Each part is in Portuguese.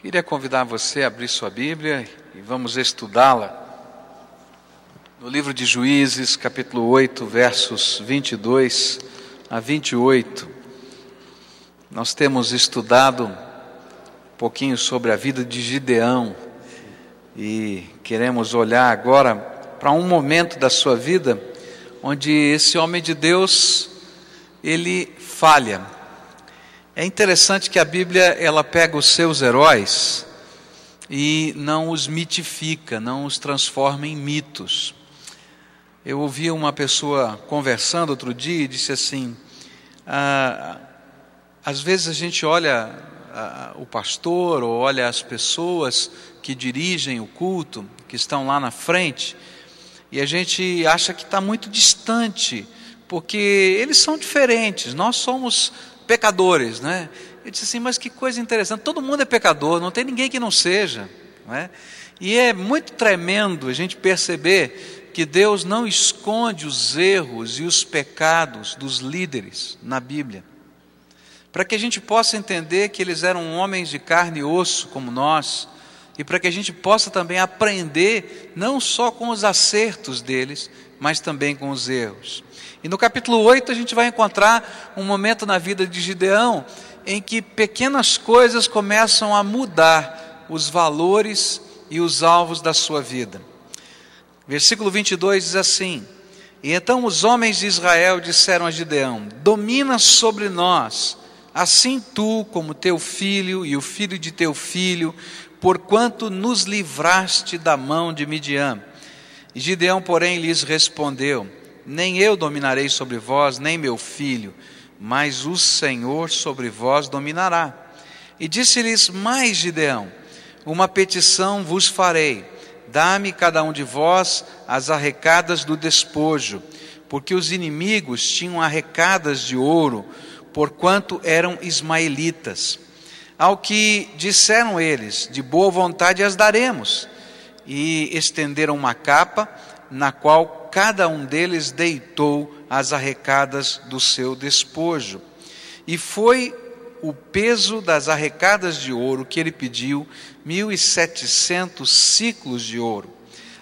Queria convidar você a abrir sua Bíblia e vamos estudá-la. No livro de Juízes, capítulo 8, versos 22 a 28. Nós temos estudado um pouquinho sobre a vida de Gideão e queremos olhar agora para um momento da sua vida onde esse homem de Deus ele falha é interessante que a Bíblia ela pega os seus heróis e não os mitifica, não os transforma em mitos. Eu ouvi uma pessoa conversando outro dia e disse assim: ah, às vezes a gente olha ah, o pastor ou olha as pessoas que dirigem o culto, que estão lá na frente, e a gente acha que está muito distante, porque eles são diferentes, nós somos pecadores, né? Ele disse assim, mas que coisa interessante, todo mundo é pecador, não tem ninguém que não seja, não é? E é muito tremendo a gente perceber que Deus não esconde os erros e os pecados dos líderes na Bíblia. Para que a gente possa entender que eles eram homens de carne e osso como nós, e para que a gente possa também aprender não só com os acertos deles, mas também com os erros. E no capítulo 8 a gente vai encontrar um momento na vida de Gideão em que pequenas coisas começam a mudar os valores e os alvos da sua vida. Versículo 22 diz assim: E então os homens de Israel disseram a Gideão: Domina sobre nós, assim tu como teu filho e o filho de teu filho, porquanto nos livraste da mão de Midian. Gideão, porém, lhes respondeu: nem eu dominarei sobre vós, nem meu filho, mas o Senhor sobre vós dominará. E disse-lhes mais Gideão: Uma petição vos farei, dá-me cada um de vós as arrecadas do despojo, porque os inimigos tinham arrecadas de ouro, porquanto eram ismaelitas. Ao que disseram eles, de boa vontade as daremos. E estenderam uma capa, na qual cada um deles deitou as arrecadas do seu despojo. E foi o peso das arrecadas de ouro que ele pediu, mil e setecentos ciclos de ouro,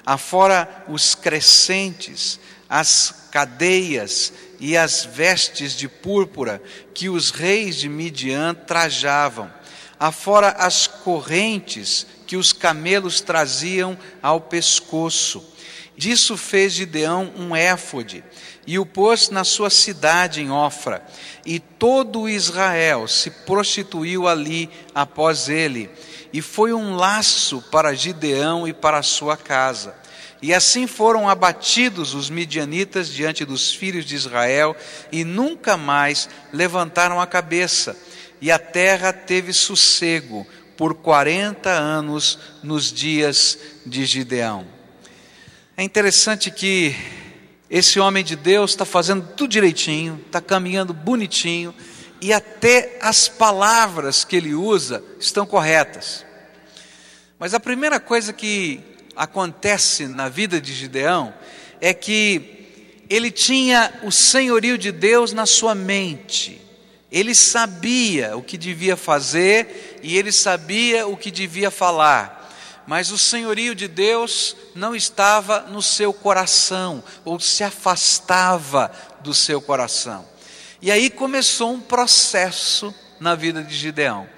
afora os crescentes, as cadeias e as vestes de púrpura que os reis de Midian trajavam, afora as correntes que os camelos traziam ao pescoço Disso fez Gideão um éfode e o pôs na sua cidade em Ofra. E todo Israel se prostituiu ali após ele. E foi um laço para Gideão e para sua casa. E assim foram abatidos os midianitas diante dos filhos de Israel e nunca mais levantaram a cabeça. E a terra teve sossego por quarenta anos nos dias de Gideão. É interessante que esse homem de Deus está fazendo tudo direitinho, está caminhando bonitinho, e até as palavras que ele usa estão corretas. Mas a primeira coisa que acontece na vida de Gideão é que ele tinha o senhorio de Deus na sua mente. Ele sabia o que devia fazer e ele sabia o que devia falar mas o senhorio de Deus não estava no seu coração, ou se afastava do seu coração. E aí começou um processo na vida de Gideão.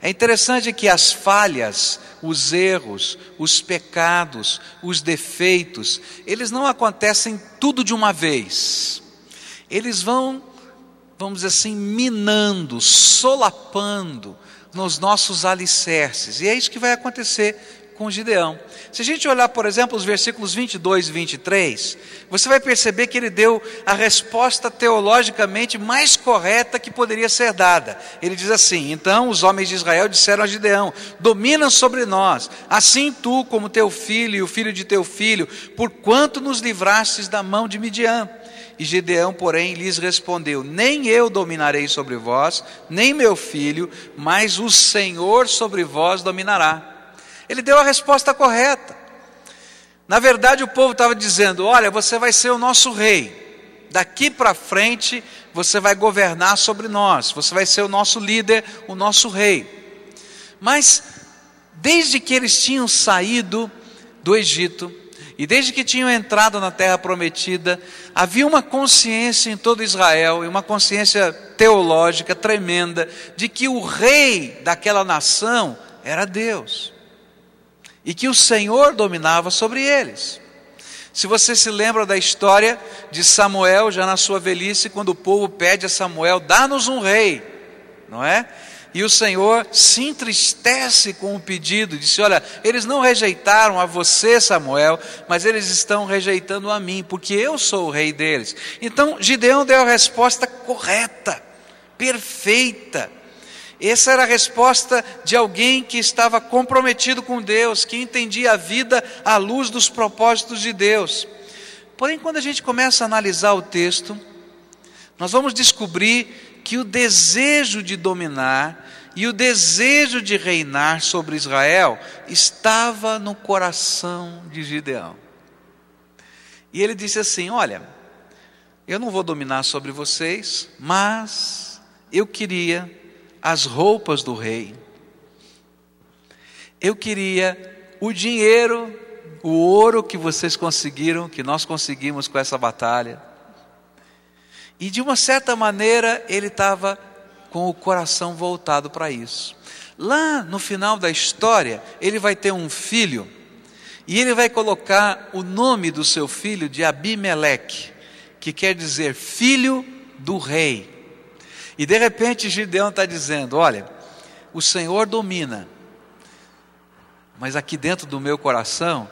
É interessante que as falhas, os erros, os pecados, os defeitos, eles não acontecem tudo de uma vez. Eles vão, vamos dizer assim, minando, solapando nos nossos alicerces. E é isso que vai acontecer com Gideão. Se a gente olhar, por exemplo, os versículos 22 e 23, você vai perceber que ele deu a resposta teologicamente mais correta que poderia ser dada. Ele diz assim: Então os homens de Israel disseram a Gideão: Domina sobre nós, assim tu, como teu filho e o filho de teu filho, por quanto nos livrastes da mão de Midian. E Gideão, porém, lhes respondeu: Nem eu dominarei sobre vós, nem meu filho, mas o Senhor sobre vós dominará. Ele deu a resposta correta. Na verdade, o povo estava dizendo: Olha, você vai ser o nosso rei. Daqui para frente, você vai governar sobre nós. Você vai ser o nosso líder, o nosso rei. Mas desde que eles tinham saído do Egito e desde que tinham entrado na terra prometida, havia uma consciência em todo Israel, e uma consciência teológica tremenda, de que o rei daquela nação era Deus, e que o Senhor dominava sobre eles. Se você se lembra da história de Samuel, já na sua velhice, quando o povo pede a Samuel, dá-nos um rei, não é? E o Senhor se entristece com o pedido, disse: Olha, eles não rejeitaram a você, Samuel, mas eles estão rejeitando a mim, porque eu sou o rei deles. Então Gideão deu a resposta correta, perfeita. Essa era a resposta de alguém que estava comprometido com Deus, que entendia a vida à luz dos propósitos de Deus. Porém, quando a gente começa a analisar o texto, nós vamos descobrir que o desejo de dominar e o desejo de reinar sobre Israel estava no coração de Gideão. E ele disse assim: Olha, eu não vou dominar sobre vocês, mas eu queria as roupas do rei. Eu queria o dinheiro, o ouro que vocês conseguiram, que nós conseguimos com essa batalha. E de uma certa maneira ele estava com o coração voltado para isso. Lá no final da história, ele vai ter um filho, e ele vai colocar o nome do seu filho de Abimeleque, que quer dizer filho do rei. E de repente Gideão está dizendo: Olha, o Senhor domina, mas aqui dentro do meu coração,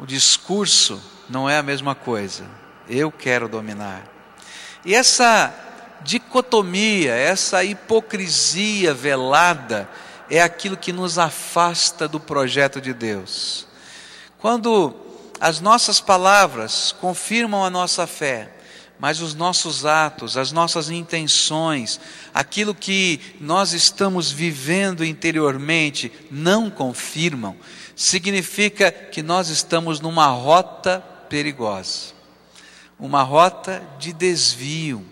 o discurso não é a mesma coisa. Eu quero dominar. E essa dicotomia, essa hipocrisia velada, é aquilo que nos afasta do projeto de Deus. Quando as nossas palavras confirmam a nossa fé, mas os nossos atos, as nossas intenções, aquilo que nós estamos vivendo interiormente não confirmam, significa que nós estamos numa rota perigosa, uma rota de desvio.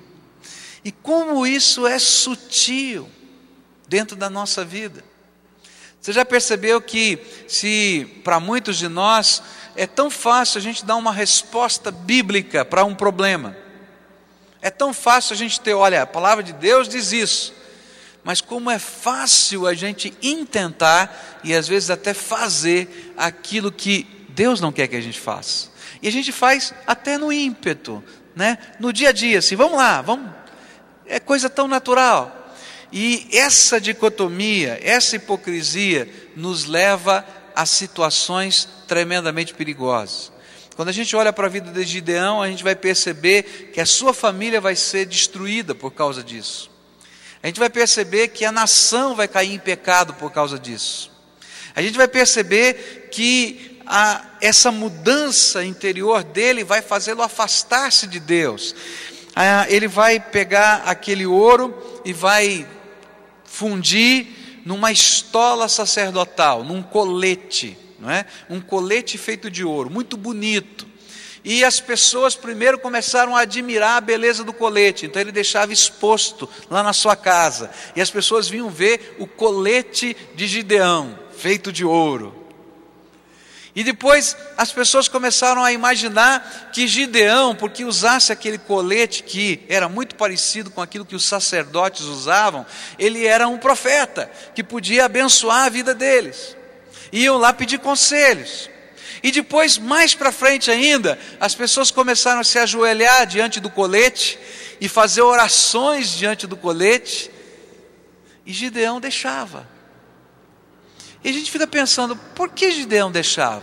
E como isso é sutil dentro da nossa vida. Você já percebeu que, se para muitos de nós é tão fácil a gente dar uma resposta bíblica para um problema, é tão fácil a gente ter, olha, a palavra de Deus diz isso. Mas como é fácil a gente intentar e às vezes até fazer aquilo que Deus não quer que a gente faça. E a gente faz até no ímpeto, né? No dia a dia, assim, vamos lá, vamos. É coisa tão natural. E essa dicotomia, essa hipocrisia nos leva a situações tremendamente perigosas. Quando a gente olha para a vida de Gideão, a gente vai perceber que a sua família vai ser destruída por causa disso. A gente vai perceber que a nação vai cair em pecado por causa disso. A gente vai perceber que a, essa mudança interior dele vai fazê-lo afastar-se de Deus. Ah, ele vai pegar aquele ouro e vai fundir numa estola sacerdotal, num colete não é? Um colete feito de ouro, muito bonito. E as pessoas primeiro começaram a admirar a beleza do colete, então ele deixava exposto lá na sua casa. E as pessoas vinham ver o colete de Gideão, feito de ouro. E depois as pessoas começaram a imaginar que Gideão, porque usasse aquele colete que era muito parecido com aquilo que os sacerdotes usavam, ele era um profeta que podia abençoar a vida deles iam lá pedir conselhos. E depois, mais para frente ainda, as pessoas começaram a se ajoelhar diante do colete e fazer orações diante do colete. E Gideão deixava. E a gente fica pensando, por que Gideão deixava?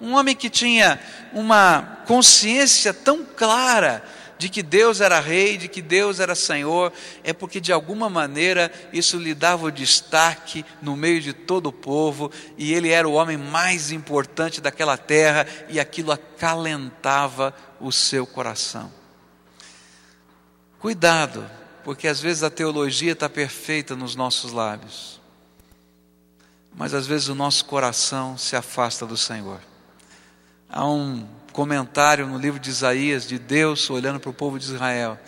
Um homem que tinha uma consciência tão clara de que Deus era rei, de que Deus era Senhor, é porque de alguma maneira isso lhe dava o destaque no meio de todo o povo, e ele era o homem mais importante daquela terra, e aquilo acalentava o seu coração. Cuidado, porque às vezes a teologia está perfeita nos nossos lábios, mas às vezes o nosso coração se afasta do Senhor. Há um comentário no livro de Isaías de Deus olhando para o povo de Israel.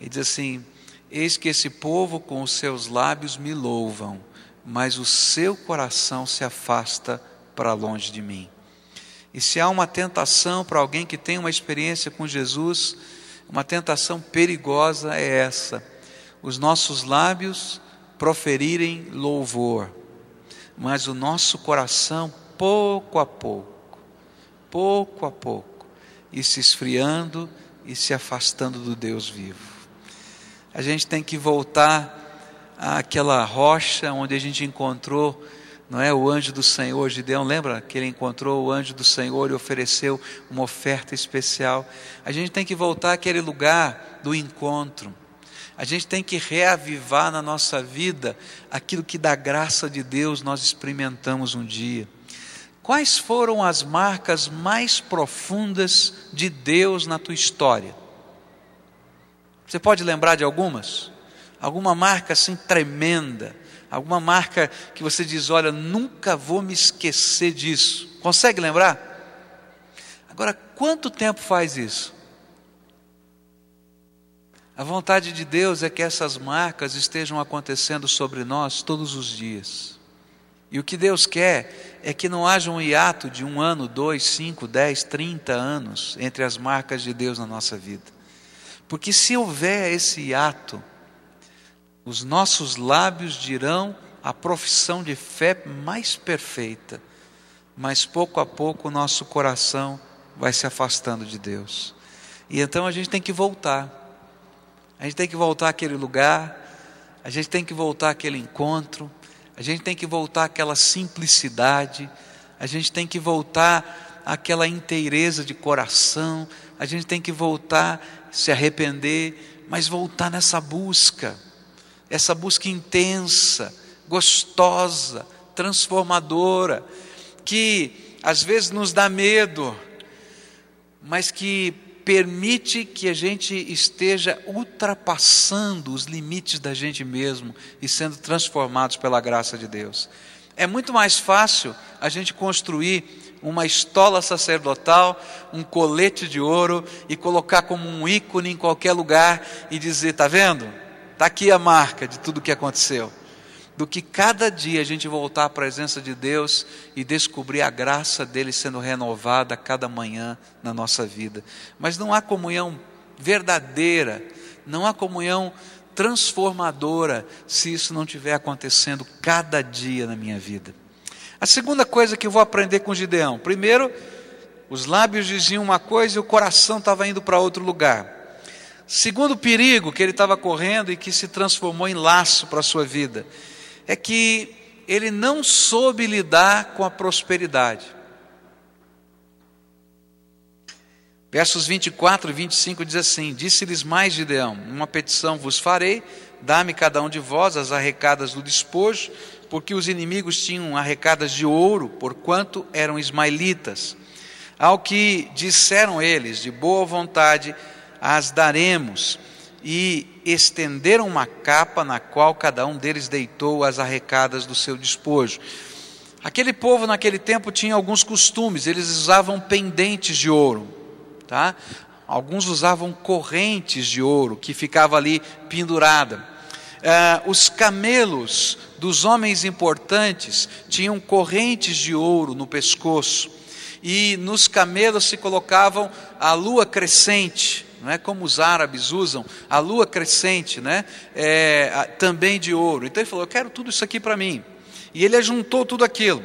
E diz assim: Eis que esse povo com os seus lábios me louvam, mas o seu coração se afasta para longe de mim. E se há uma tentação para alguém que tem uma experiência com Jesus, uma tentação perigosa é essa: os nossos lábios proferirem louvor, mas o nosso coração, pouco a pouco, pouco a pouco, e se esfriando e se afastando do Deus vivo. A gente tem que voltar àquela rocha onde a gente encontrou não é o anjo do Senhor, Gideão, lembra que ele encontrou o anjo do Senhor e ofereceu uma oferta especial? A gente tem que voltar àquele lugar do encontro. A gente tem que reavivar na nossa vida aquilo que da graça de Deus nós experimentamos um dia. Quais foram as marcas mais profundas de Deus na tua história? Você pode lembrar de algumas? Alguma marca assim tremenda? Alguma marca que você diz, olha, nunca vou me esquecer disso. Consegue lembrar? Agora, quanto tempo faz isso? A vontade de Deus é que essas marcas estejam acontecendo sobre nós todos os dias. E o que Deus quer é que não haja um hiato de um ano, dois, cinco, dez, trinta anos entre as marcas de Deus na nossa vida. Porque se houver esse hiato, os nossos lábios dirão a profissão de fé mais perfeita, mas pouco a pouco o nosso coração vai se afastando de Deus. E então a gente tem que voltar. A gente tem que voltar àquele lugar, a gente tem que voltar àquele encontro, a gente tem que voltar àquela simplicidade, a gente tem que voltar àquela inteireza de coração, a gente tem que voltar, se arrepender, mas voltar nessa busca essa busca intensa, gostosa, transformadora, que às vezes nos dá medo, mas que permite que a gente esteja ultrapassando os limites da gente mesmo e sendo transformados pela graça de Deus. É muito mais fácil a gente construir uma estola sacerdotal, um colete de ouro e colocar como um ícone em qualquer lugar e dizer: está vendo? Está aqui a marca de tudo o que aconteceu. Do que cada dia a gente voltar à presença de Deus e descobrir a graça dele sendo renovada a cada manhã na nossa vida. Mas não há comunhão verdadeira, não há comunhão transformadora se isso não estiver acontecendo cada dia na minha vida. A segunda coisa que eu vou aprender com Gideão: primeiro, os lábios diziam uma coisa e o coração estava indo para outro lugar. Segundo perigo que ele estava correndo e que se transformou em laço para a sua vida, é que ele não soube lidar com a prosperidade. Versos 24 e 25 diz assim: Disse-lhes mais Gideão: Uma petição vos farei, dá-me cada um de vós as arrecadas do despojo, porque os inimigos tinham arrecadas de ouro, porquanto eram ismaelitas. Ao que disseram eles, de boa vontade, as daremos. E estenderam uma capa na qual cada um deles deitou as arrecadas do seu despojo. Aquele povo naquele tempo tinha alguns costumes, eles usavam pendentes de ouro, tá? Alguns usavam correntes de ouro que ficava ali pendurada. Uh, os camelos dos homens importantes tinham correntes de ouro no pescoço, e nos camelos se colocavam a lua crescente, não é como os árabes usam, a lua crescente, né? É, também de ouro. Então ele falou: Eu quero tudo isso aqui para mim. E ele ajuntou tudo aquilo.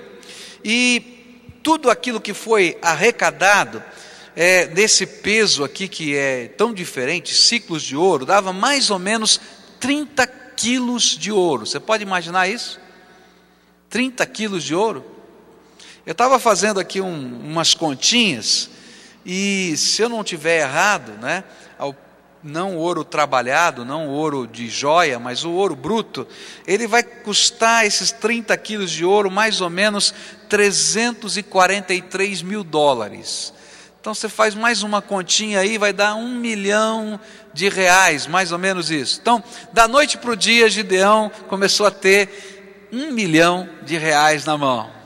E tudo aquilo que foi arrecadado, é, desse peso aqui que é tão diferente, ciclos de ouro, dava mais ou menos 30 quilos de ouro. Você pode imaginar isso? 30 quilos de ouro? Eu estava fazendo aqui um, umas continhas e se eu não tiver errado, né, não ouro trabalhado, não ouro de joia, mas o ouro bruto, ele vai custar esses 30 quilos de ouro mais ou menos 343 mil dólares. Então você faz mais uma continha aí, vai dar um milhão de reais, mais ou menos isso. Então, da noite para o dia, Gideão começou a ter um milhão de reais na mão.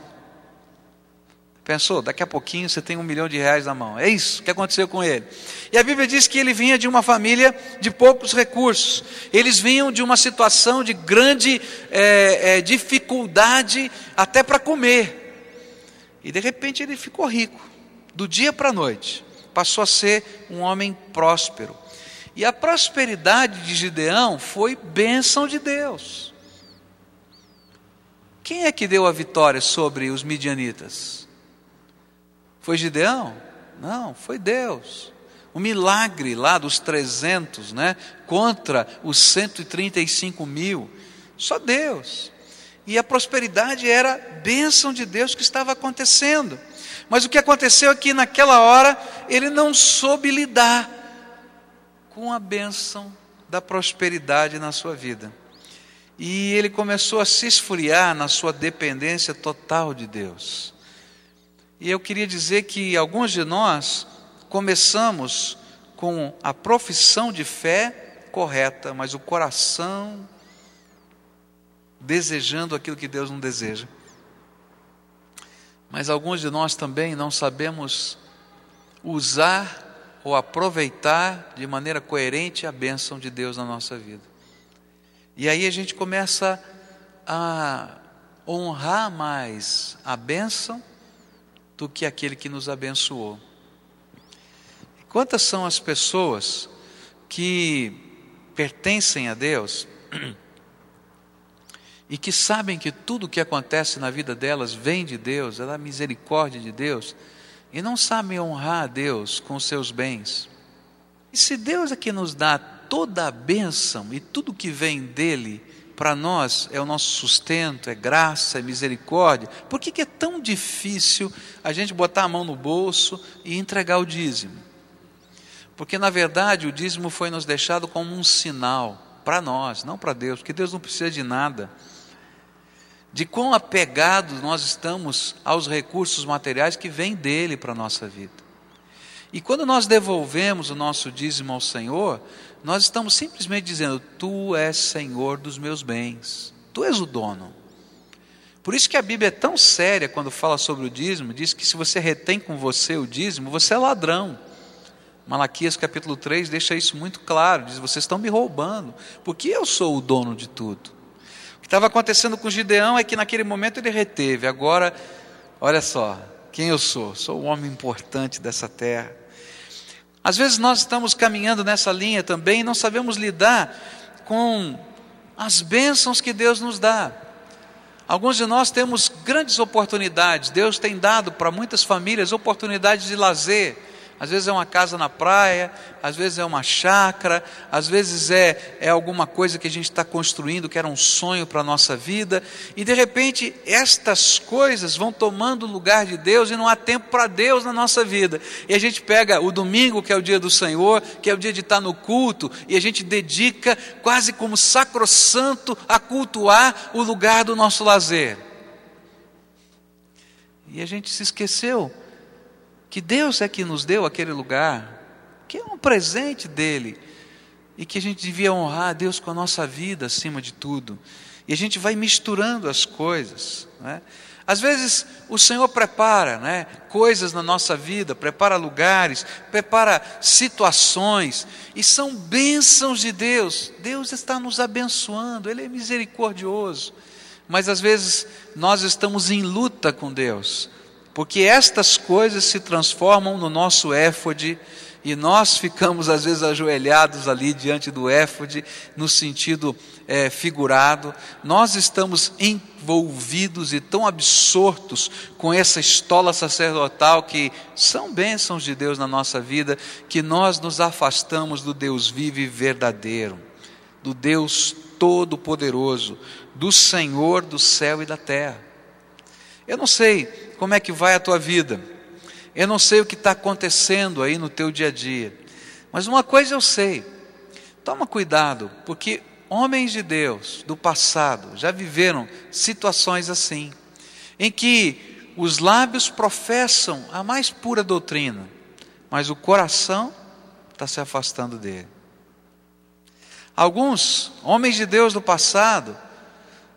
Pensou, daqui a pouquinho você tem um milhão de reais na mão. É isso que aconteceu com ele. E a Bíblia diz que ele vinha de uma família de poucos recursos. Eles vinham de uma situação de grande é, é, dificuldade até para comer. E de repente ele ficou rico, do dia para a noite. Passou a ser um homem próspero. E a prosperidade de Gideão foi bênção de Deus. Quem é que deu a vitória sobre os midianitas? Foi Gideão? Não, foi Deus. O milagre lá dos 300, né, contra os 135 mil, só Deus. E a prosperidade era bênção de Deus que estava acontecendo. Mas o que aconteceu é que naquela hora ele não soube lidar com a bênção da prosperidade na sua vida. E ele começou a se esfriar na sua dependência total de Deus. E eu queria dizer que alguns de nós começamos com a profissão de fé correta, mas o coração desejando aquilo que Deus não deseja. Mas alguns de nós também não sabemos usar ou aproveitar de maneira coerente a bênção de Deus na nossa vida. E aí a gente começa a honrar mais a bênção do que aquele que nos abençoou. Quantas são as pessoas que pertencem a Deus e que sabem que tudo o que acontece na vida delas vem de Deus, é da misericórdia de Deus, e não sabem honrar a Deus com os seus bens? E se Deus é que nos dá toda a bênção e tudo que vem dele, para nós é o nosso sustento, é graça, é misericórdia. Por que, que é tão difícil a gente botar a mão no bolso e entregar o dízimo? Porque na verdade o dízimo foi nos deixado como um sinal para nós, não para Deus, porque Deus não precisa de nada. De quão apegados nós estamos aos recursos materiais que vêm dele para a nossa vida. E quando nós devolvemos o nosso dízimo ao Senhor, nós estamos simplesmente dizendo: Tu és Senhor dos meus bens, Tu és o dono. Por isso que a Bíblia é tão séria quando fala sobre o dízimo, diz que se você retém com você o dízimo, você é ladrão. Malaquias capítulo 3 deixa isso muito claro, diz: Vocês estão me roubando, porque eu sou o dono de tudo. O que estava acontecendo com Gideão é que naquele momento ele reteve, agora, olha só, quem eu sou? Sou o homem importante dessa terra. Às vezes nós estamos caminhando nessa linha também e não sabemos lidar com as bênçãos que Deus nos dá. Alguns de nós temos grandes oportunidades, Deus tem dado para muitas famílias oportunidades de lazer às vezes é uma casa na praia, às vezes é uma chácara, às vezes é, é alguma coisa que a gente está construindo que era um sonho para a nossa vida, e de repente estas coisas vão tomando o lugar de Deus e não há tempo para Deus na nossa vida. E a gente pega o domingo, que é o dia do Senhor, que é o dia de estar no culto, e a gente dedica quase como sacrossanto a cultuar o lugar do nosso lazer. E a gente se esqueceu que Deus é que nos deu aquele lugar, que é um presente dele, e que a gente devia honrar a Deus com a nossa vida acima de tudo. E a gente vai misturando as coisas. Né? Às vezes o Senhor prepara né, coisas na nossa vida, prepara lugares, prepara situações, e são bênçãos de Deus. Deus está nos abençoando, Ele é misericordioso. Mas às vezes nós estamos em luta com Deus, porque estas coisas se transformam no nosso éfode e nós ficamos às vezes ajoelhados ali diante do éfode, no sentido é, figurado, nós estamos envolvidos e tão absortos com essa estola sacerdotal que são bênçãos de Deus na nossa vida, que nós nos afastamos do Deus vivo e verdadeiro, do Deus todo-poderoso, do Senhor do céu e da terra. Eu não sei como é que vai a tua vida, eu não sei o que está acontecendo aí no teu dia a dia, mas uma coisa eu sei: toma cuidado, porque homens de Deus do passado já viveram situações assim, em que os lábios professam a mais pura doutrina, mas o coração está se afastando dele. Alguns homens de Deus do passado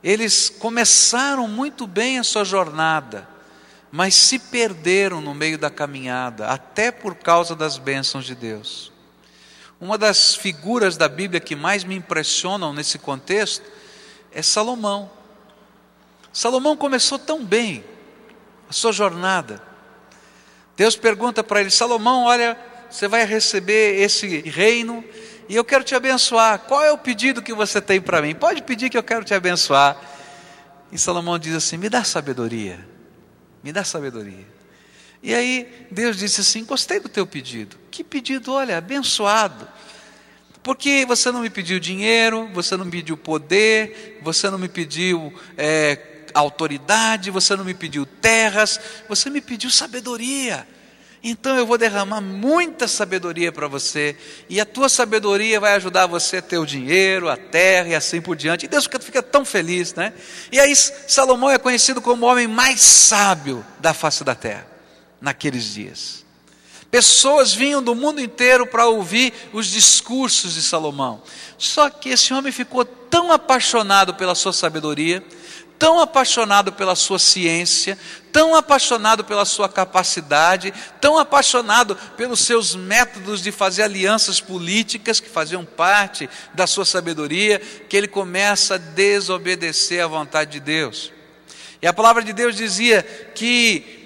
eles começaram muito bem a sua jornada, mas se perderam no meio da caminhada, até por causa das bênçãos de Deus. Uma das figuras da Bíblia que mais me impressionam nesse contexto é Salomão. Salomão começou tão bem a sua jornada. Deus pergunta para ele: Salomão, olha, você vai receber esse reino e eu quero te abençoar. Qual é o pedido que você tem para mim? Pode pedir que eu quero te abençoar. E Salomão diz assim: Me dá sabedoria, me dá sabedoria. E aí Deus disse assim: Gostei do teu pedido. Que pedido, olha, abençoado. Porque você não me pediu dinheiro, você não me pediu poder, você não me pediu é, autoridade, você não me pediu terras, você me pediu sabedoria. Então eu vou derramar muita sabedoria para você, e a tua sabedoria vai ajudar você a ter o dinheiro, a terra e assim por diante. E Deus fica tão feliz, né? E aí Salomão é conhecido como o homem mais sábio da face da terra, naqueles dias. Pessoas vinham do mundo inteiro para ouvir os discursos de Salomão. Só que esse homem ficou tão apaixonado pela sua sabedoria, tão apaixonado pela sua ciência, tão apaixonado pela sua capacidade, tão apaixonado pelos seus métodos de fazer alianças políticas que faziam parte da sua sabedoria, que ele começa a desobedecer à vontade de Deus. E a palavra de Deus dizia que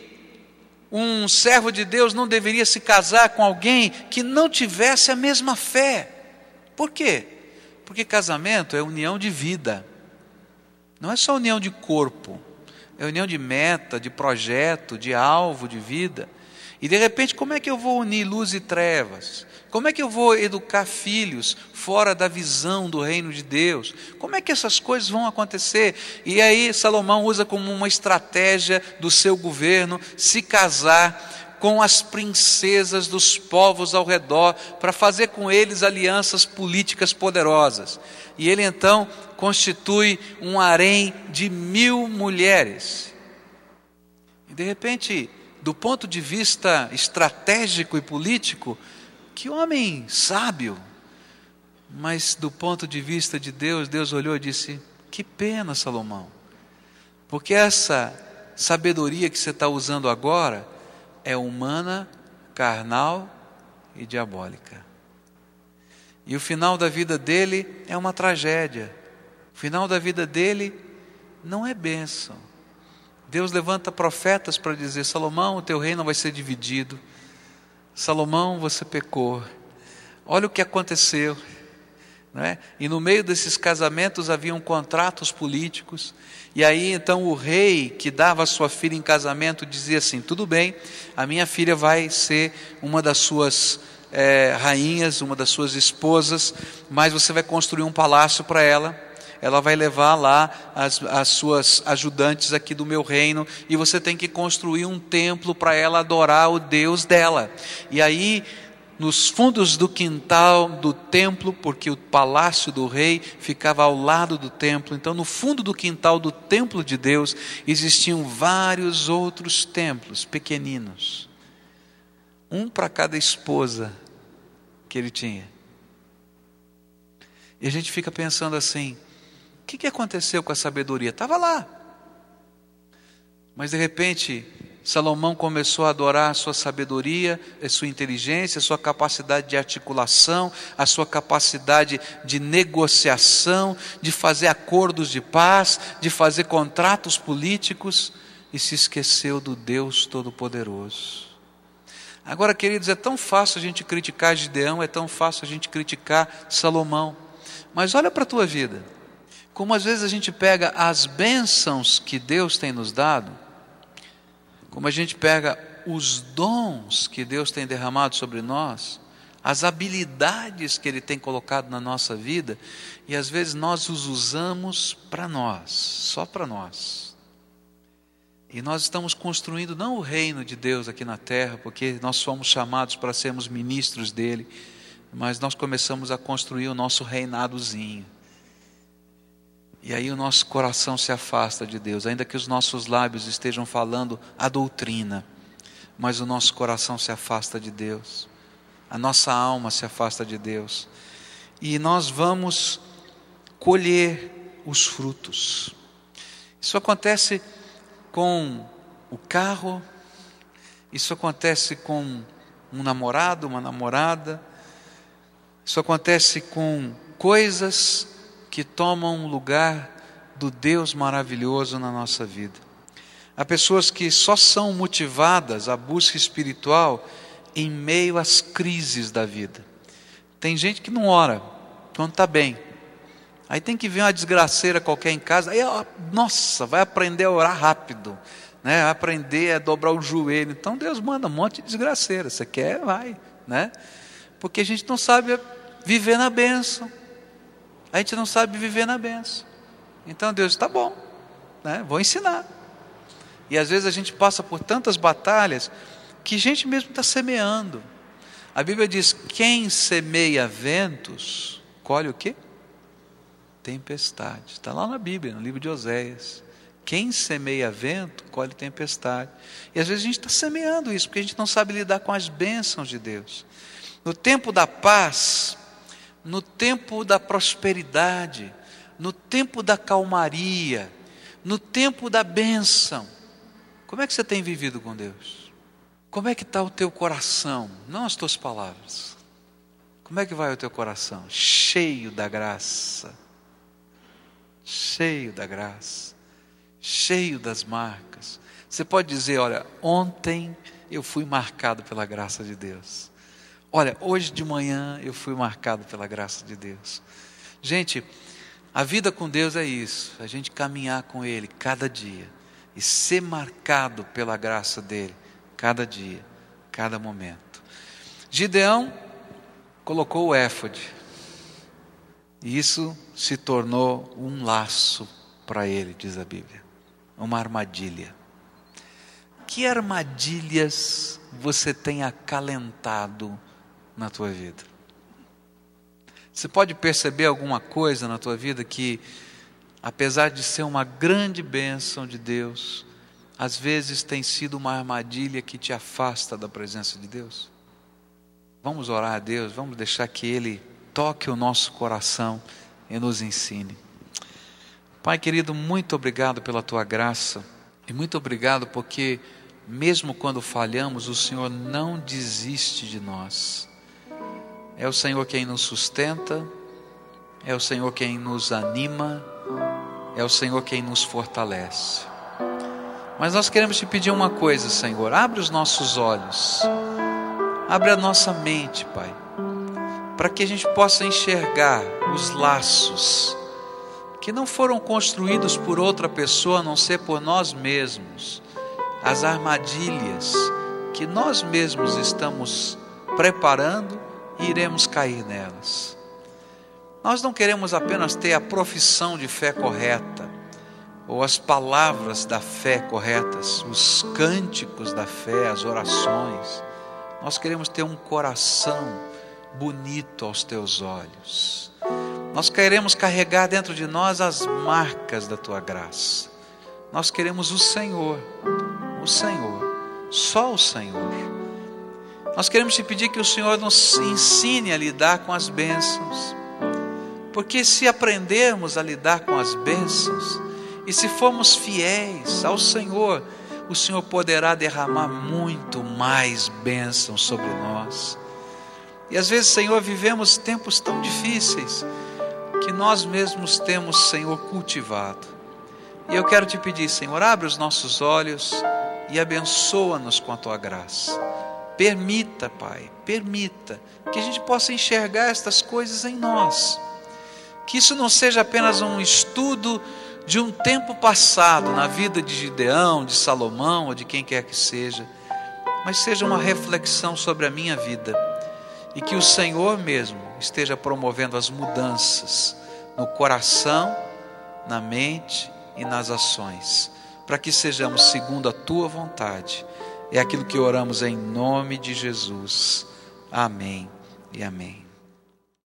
um servo de Deus não deveria se casar com alguém que não tivesse a mesma fé. Por quê? Porque casamento é união de vida. Não é só união de corpo, é união de meta, de projeto, de alvo de vida. E de repente, como é que eu vou unir luz e trevas? Como é que eu vou educar filhos fora da visão do reino de Deus? Como é que essas coisas vão acontecer? E aí Salomão usa como uma estratégia do seu governo se casar com as princesas dos povos ao redor para fazer com eles alianças políticas poderosas. E ele então constitui um harém de mil mulheres. E de repente, do ponto de vista estratégico e político, que homem sábio. Mas do ponto de vista de Deus, Deus olhou e disse: Que pena, Salomão, porque essa sabedoria que você está usando agora é humana, carnal e diabólica. E o final da vida dele é uma tragédia. O final da vida dele não é bênção. Deus levanta profetas para dizer: Salomão, o teu reino vai ser dividido. Salomão, você pecou. Olha o que aconteceu. É? E no meio desses casamentos haviam contratos políticos. E aí então o rei que dava a sua filha em casamento dizia assim: tudo bem, a minha filha vai ser uma das suas é, rainhas, uma das suas esposas, mas você vai construir um palácio para ela ela vai levar lá as, as suas ajudantes aqui do meu reino, e você tem que construir um templo para ela adorar o Deus dela. E aí, nos fundos do quintal do templo, porque o palácio do rei ficava ao lado do templo, então no fundo do quintal do templo de Deus existiam vários outros templos pequeninos, um para cada esposa que ele tinha. E a gente fica pensando assim: que, que aconteceu com a sabedoria? Estava lá. Mas de repente, Salomão começou a adorar a sua sabedoria, a sua inteligência, a sua capacidade de articulação, a sua capacidade de negociação, de fazer acordos de paz, de fazer contratos políticos e se esqueceu do Deus Todo-Poderoso. Agora, queridos, é tão fácil a gente criticar Gideão, é tão fácil a gente criticar Salomão, mas olha para a tua vida. Como às vezes a gente pega as bênçãos que Deus tem nos dado, como a gente pega os dons que Deus tem derramado sobre nós, as habilidades que Ele tem colocado na nossa vida, e às vezes nós os usamos para nós, só para nós. E nós estamos construindo não o reino de Deus aqui na terra, porque nós fomos chamados para sermos ministros dele, mas nós começamos a construir o nosso reinadozinho. E aí o nosso coração se afasta de Deus, ainda que os nossos lábios estejam falando a doutrina, mas o nosso coração se afasta de Deus, a nossa alma se afasta de Deus, e nós vamos colher os frutos. Isso acontece com o carro, isso acontece com um namorado, uma namorada, isso acontece com coisas que tomam lugar do Deus maravilhoso na nossa vida. Há pessoas que só são motivadas à busca espiritual em meio às crises da vida. Tem gente que não ora quando está bem. Aí tem que vir uma desgraceira qualquer em casa, aí, nossa, vai aprender a orar rápido, né? aprender a dobrar o joelho. Então Deus manda um monte de desgraceira. Você quer, vai, né? Porque a gente não sabe viver na bênção. A gente não sabe viver na bênção. Então Deus está bom, né? Vou ensinar. E às vezes a gente passa por tantas batalhas que a gente mesmo está semeando. A Bíblia diz: quem semeia ventos, colhe o quê? Tempestade. Está lá na Bíblia, no livro de Oséias. Quem semeia vento, colhe tempestade. E às vezes a gente está semeando isso, porque a gente não sabe lidar com as bênçãos de Deus. No tempo da paz, no tempo da prosperidade, no tempo da calmaria, no tempo da bênção. Como é que você tem vivido com Deus? Como é que está o teu coração? Não as tuas palavras. Como é que vai o teu coração? Cheio da graça. Cheio da graça. Cheio das marcas. Você pode dizer, olha, ontem eu fui marcado pela graça de Deus. Olha, hoje de manhã eu fui marcado pela graça de Deus. Gente, a vida com Deus é isso, a gente caminhar com Ele cada dia e ser marcado pela graça dEle cada dia, cada momento. Gideão colocou o éfode, e isso se tornou um laço para ele, diz a Bíblia, uma armadilha. Que armadilhas você tem acalentado na tua vida? Você pode perceber alguma coisa na tua vida que, apesar de ser uma grande bênção de Deus, às vezes tem sido uma armadilha que te afasta da presença de Deus? Vamos orar a Deus, vamos deixar que Ele toque o nosso coração e nos ensine. Pai querido, muito obrigado pela tua graça e muito obrigado porque, mesmo quando falhamos, o Senhor não desiste de nós. É o Senhor quem nos sustenta, é o Senhor quem nos anima, é o Senhor quem nos fortalece. Mas nós queremos te pedir uma coisa, Senhor: abre os nossos olhos, abre a nossa mente, Pai, para que a gente possa enxergar os laços que não foram construídos por outra pessoa a não ser por nós mesmos, as armadilhas que nós mesmos estamos preparando e iremos cair nelas. Nós não queremos apenas ter a profissão de fé correta, ou as palavras da fé corretas, os cânticos da fé, as orações. Nós queremos ter um coração bonito aos teus olhos. Nós queremos carregar dentro de nós as marcas da tua graça. Nós queremos o Senhor, o Senhor, só o Senhor. Nós queremos te pedir que o Senhor nos ensine a lidar com as bênçãos. Porque se aprendermos a lidar com as bênçãos, e se formos fiéis ao Senhor, o Senhor poderá derramar muito mais bênção sobre nós. E às vezes, Senhor, vivemos tempos tão difíceis que nós mesmos temos, Senhor, cultivado. E eu quero te pedir, Senhor, abre os nossos olhos e abençoa-nos com a tua graça. Permita, Pai, permita que a gente possa enxergar estas coisas em nós. Que isso não seja apenas um estudo de um tempo passado na vida de Gideão, de Salomão ou de quem quer que seja, mas seja uma reflexão sobre a minha vida e que o Senhor mesmo esteja promovendo as mudanças no coração, na mente e nas ações, para que sejamos segundo a tua vontade. É aquilo que oramos em nome de Jesus. Amém e amém.